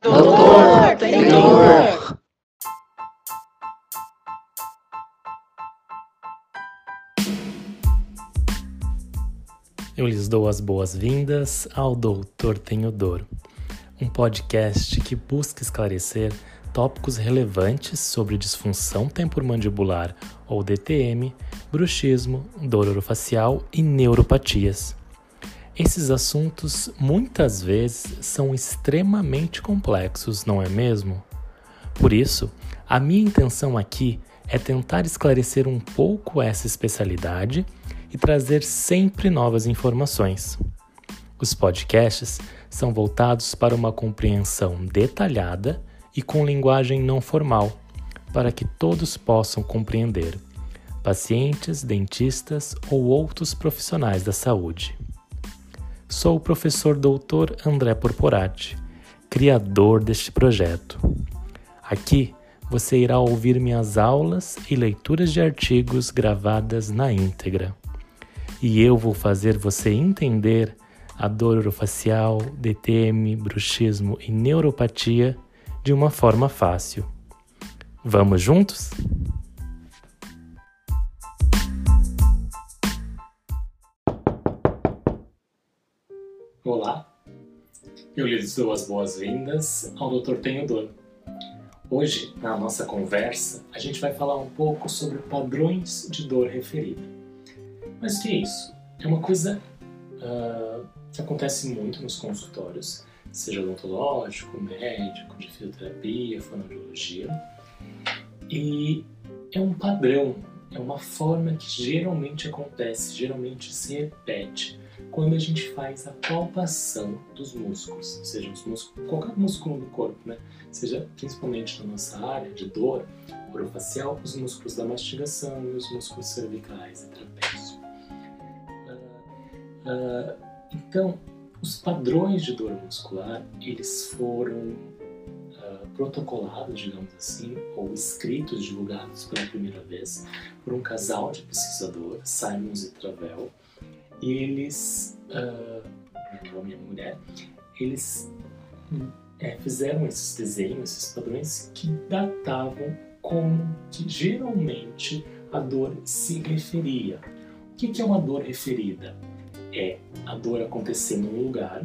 Doutor, dor! Eu lhes dou as boas-vindas ao Doutor Tenho Dor, um podcast que busca esclarecer tópicos relevantes sobre disfunção temporomandibular ou DTM, bruxismo, dor orofacial e neuropatias. Esses assuntos muitas vezes são extremamente complexos, não é mesmo? Por isso, a minha intenção aqui é tentar esclarecer um pouco essa especialidade e trazer sempre novas informações. Os podcasts são voltados para uma compreensão detalhada e com linguagem não formal, para que todos possam compreender, pacientes, dentistas ou outros profissionais da saúde. Sou o professor Dr. André Porporati, criador deste projeto. Aqui você irá ouvir minhas aulas e leituras de artigos gravadas na íntegra e eu vou fazer você entender a dor orofacial, DTM, bruxismo e neuropatia de uma forma fácil. Vamos juntos? Olá, eu lhes dou as boas-vindas ao Dr. Tenho Dor. Hoje, na nossa conversa, a gente vai falar um pouco sobre padrões de dor referida. Mas o que é isso? É uma coisa uh, que acontece muito nos consultórios, seja odontológico, médico, de fisioterapia, fonoaudiologia. E é um padrão, é uma forma que geralmente acontece, geralmente se repete quando a gente faz a palpação dos músculos, seja os músculos, qualquer músculo do corpo, né? Seja principalmente na nossa área de dor orofacial, os músculos da mastigação e os músculos cervicais e trapézio. Uh, então, os padrões de dor muscular, eles foram uh, protocolados, digamos assim, ou escritos, divulgados pela primeira vez por um casal de pesquisadores, Simons e Travel, eles, uh, homem e mulher, eles é, fizeram esses desenhos, esses padrões que datavam como que geralmente a dor se referia. O que é uma dor referida? é a dor acontecer num lugar,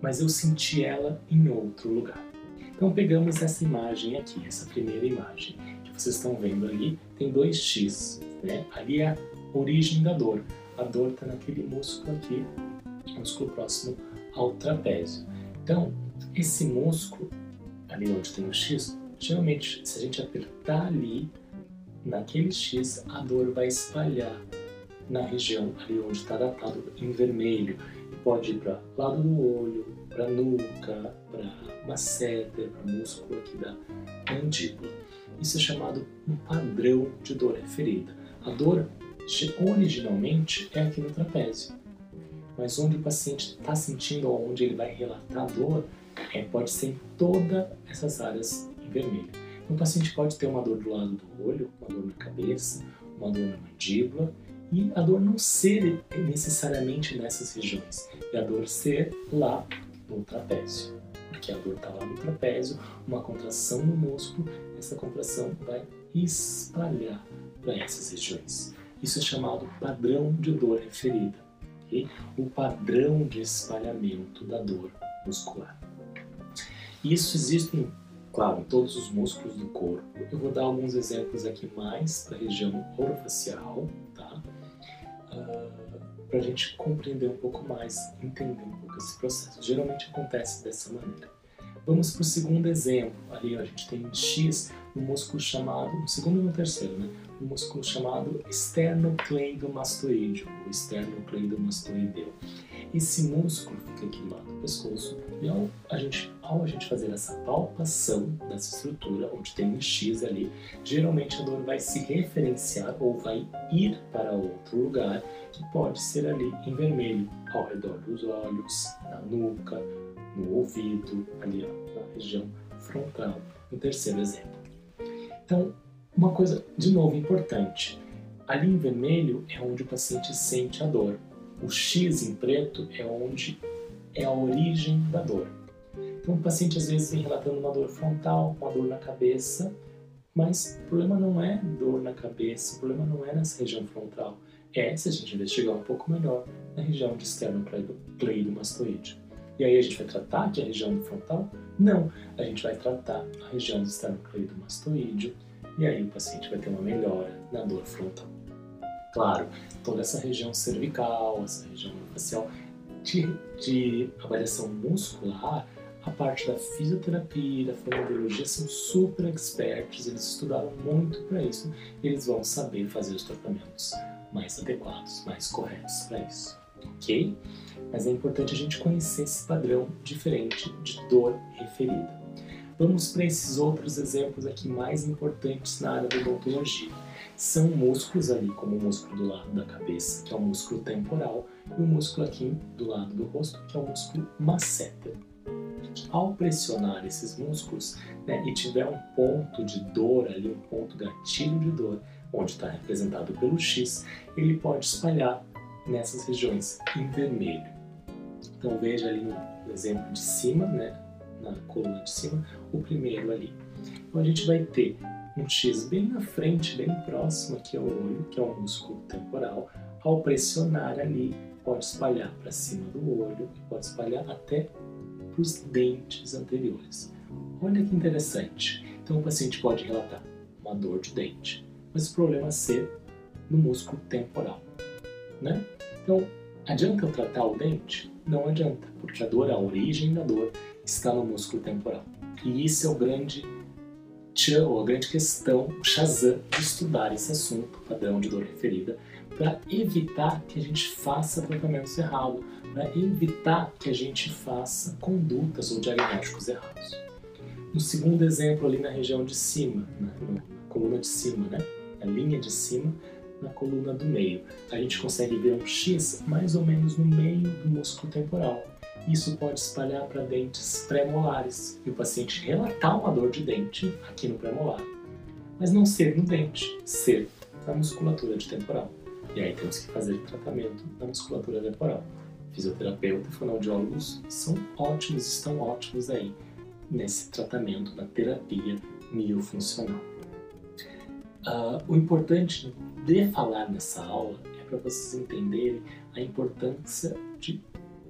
mas eu senti ela em outro lugar. Então pegamos essa imagem aqui, essa primeira imagem que vocês estão vendo ali, tem dois X, né? Ali é a origem da dor. A dor está naquele músculo aqui, músculo próximo ao trapézio. Então, esse músculo, ali onde tem o X, geralmente se a gente apertar ali, naquele X, a dor vai espalhar na região ali onde está datado em vermelho. E pode ir para lado do olho, para nuca, para masseter, para músculo aqui da mandíbula. Isso é chamado um padrão de dor referida. A dor originalmente é aqui no trapézio, mas onde o paciente está sentindo ou onde ele vai relatar dor é, pode ser em todas essas áreas em vermelho. Então, o paciente pode ter uma dor do lado do olho, uma dor na cabeça, uma dor na mandíbula e a dor não ser necessariamente nessas regiões, e a dor ser lá no trapézio, porque a dor está lá no trapézio, uma contração no músculo, essa contração vai espalhar para essas regiões. Isso é chamado padrão de dor referida, okay? o padrão de espalhamento da dor muscular. Isso existe, claro, em todos os músculos do corpo. Eu vou dar alguns exemplos aqui mais para a região orofacial, tá? para a gente compreender um pouco mais, entender um pouco esse processo. Geralmente acontece dessa maneira. Vamos para o segundo exemplo. Ali a gente tem X, um músculo chamado, segundo e no terceiro, né? Um músculo chamado esternocleidomastoideo, ou esternocleidomastoideu. Esse músculo fica aqui do lado do pescoço e ao a, gente, ao a gente fazer essa palpação dessa estrutura, onde tem um X ali, geralmente a dor vai se referenciar ou vai ir para outro lugar, que pode ser ali em vermelho, ao redor dos olhos, na nuca, no ouvido, ali ó, na região frontal, no terceiro exemplo. Então, uma coisa, de novo, importante. Ali em vermelho é onde o paciente sente a dor. O X em preto é onde é a origem da dor. Então, o paciente às vezes vem relatando uma dor frontal, uma dor na cabeça, mas o problema não é dor na cabeça, o problema não é nessa região frontal, é se a gente investigar um pouco melhor na região de esternocleidomastoide. E aí a gente vai tratar aqui a região frontal? Não, a gente vai tratar a região do esternocleidomastoide e aí o paciente vai ter uma melhora na dor frontal. Claro, toda essa região cervical, essa região facial de, de avaliação muscular, a parte da fisioterapia, da fonoaudiologia são super expertos, eles estudaram muito para isso, eles vão saber fazer os tratamentos mais adequados, mais corretos para isso, ok? Mas é importante a gente conhecer esse padrão diferente de dor referida. Vamos para esses outros exemplos aqui mais importantes na área da odontologia. São músculos ali, como o músculo do lado da cabeça, que é o músculo temporal, e o músculo aqui do lado do rosto, que é o músculo masseter. Ao pressionar esses músculos né, e tiver um ponto de dor ali, um ponto gatilho de dor, onde está representado pelo X, ele pode espalhar nessas regiões em vermelho. Então veja ali no exemplo de cima, né, na coluna de cima, o primeiro ali. Então a gente vai ter um X bem na frente, bem próximo aqui ao olho, que é um músculo temporal. Ao pressionar ali, pode espalhar para cima do olho e pode espalhar até para os dentes anteriores. Olha que interessante. Então o paciente pode relatar uma dor de dente, mas o problema é ser no músculo temporal. Né? Então, adianta eu tratar o dente? Não adianta, porque a dor, a origem da dor, está no músculo temporal. E isso é o grande ou a grande questão, Shazam, de estudar esse assunto, padrão de dor referida, para evitar que a gente faça tratamentos errados, para evitar que a gente faça condutas ou diagnósticos errados. No segundo exemplo, ali na região de cima, na, na coluna de cima, né? na linha de cima, na coluna do meio, a gente consegue ver um X mais ou menos no meio do músculo temporal. Isso pode espalhar para dentes pré-molares e o paciente relatar uma dor de dente aqui no pré-molar, mas não ser no dente, ser na musculatura de temporal. E aí temos que fazer tratamento na musculatura temporal. Fisioterapeuta e fonoaudiólogos são ótimos, estão ótimos aí nesse tratamento da terapia miofuncional. Uh, o importante de falar nessa aula é para vocês entenderem a importância de,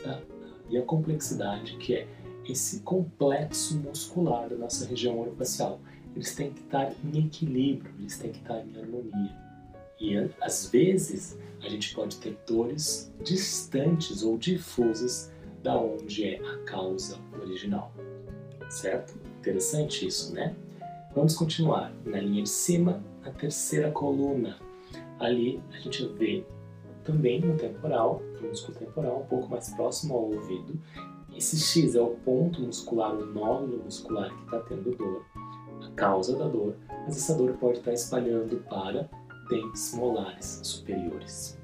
uh, e a complexidade que é esse complexo muscular da nossa região orofacial. Eles têm que estar em equilíbrio, eles têm que estar em harmonia. E às vezes a gente pode ter dores distantes ou difusas da onde é a causa original. Certo? Interessante isso, né? Vamos continuar. Na linha de cima, na terceira coluna. Ali a gente vê também no temporal, no músculo temporal, um pouco mais próximo ao ouvido. Esse X é o ponto muscular, o nódulo muscular que está tendo dor, a causa da dor, mas essa dor pode estar tá espalhando para dentes molares superiores.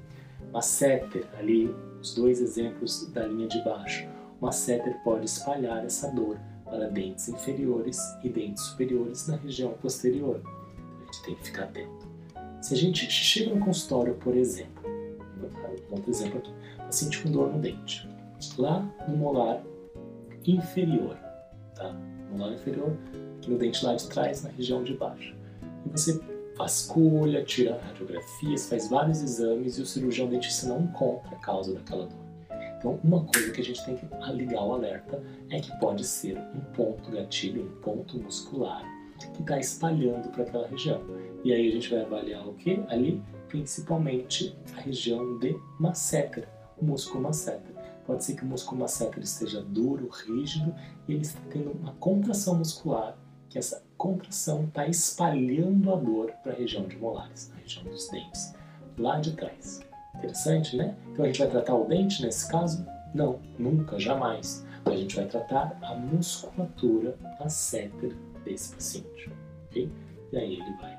Masseter, ali os dois exemplos da linha de baixo. O masseter pode espalhar essa dor para dentes inferiores e dentes superiores na região posterior. Então, a gente tem que ficar atento. Se a gente chega no consultório, por exemplo, um outro exemplo aqui, paciente com dor no dente, lá no molar inferior, tá? Molar inferior, aqui no dente lá de trás, na região de baixo. E você vasculha, tira radiografias, faz vários exames e o cirurgião dentista não encontra a causa daquela dor. Então, uma coisa que a gente tem que ligar o alerta é que pode ser um ponto gatilho, um ponto muscular que está espalhando para aquela região. E aí a gente vai avaliar o que? Ali, principalmente a região de masseter, o músculo masseter. Pode ser que o músculo masseter esteja duro, rígido, e ele está tendo uma contração muscular, que essa contração está espalhando a dor para a região de molares, na região dos dentes, lá de trás. Interessante, né? Então a gente vai tratar o dente nesse caso? Não, nunca, jamais. A gente vai tratar a musculatura masseter desse paciente, ok? E aí ele vai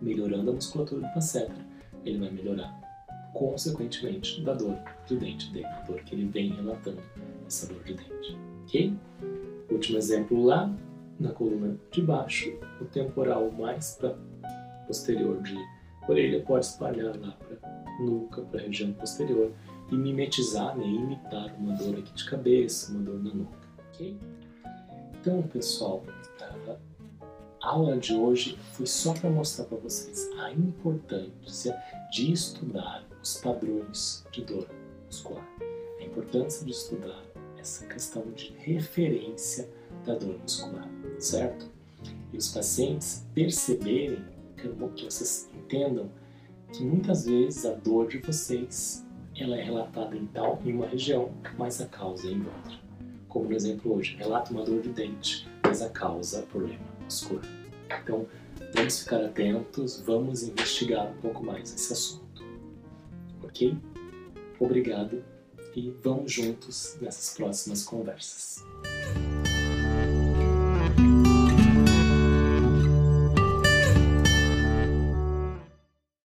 melhorando a musculatura do masseter, ele vai melhorar consequentemente da dor de dente dele, a dor que ele vem relatando, essa dor de dente, ok? Último exemplo lá, na coluna de baixo, o temporal mais para posterior de orelha pode espalhar lá para nuca, para a região posterior e mimetizar, né, imitar uma dor aqui de cabeça, uma dor na nuca. ok? Então, pessoal, a aula de hoje foi só para mostrar para vocês a importância de estudar os padrões de dor muscular. A importância de estudar essa questão de referência da dor muscular, certo? E os pacientes perceberem, que vocês entendam que muitas vezes a dor de vocês ela é relatada em tal em uma região, mas a causa é em outra. Como no exemplo hoje, relata uma dor de dente, mas a causa problema muscular. Então, vamos ficar atentos, vamos investigar um pouco mais esse assunto. Ok? Obrigado e vamos juntos nessas próximas conversas.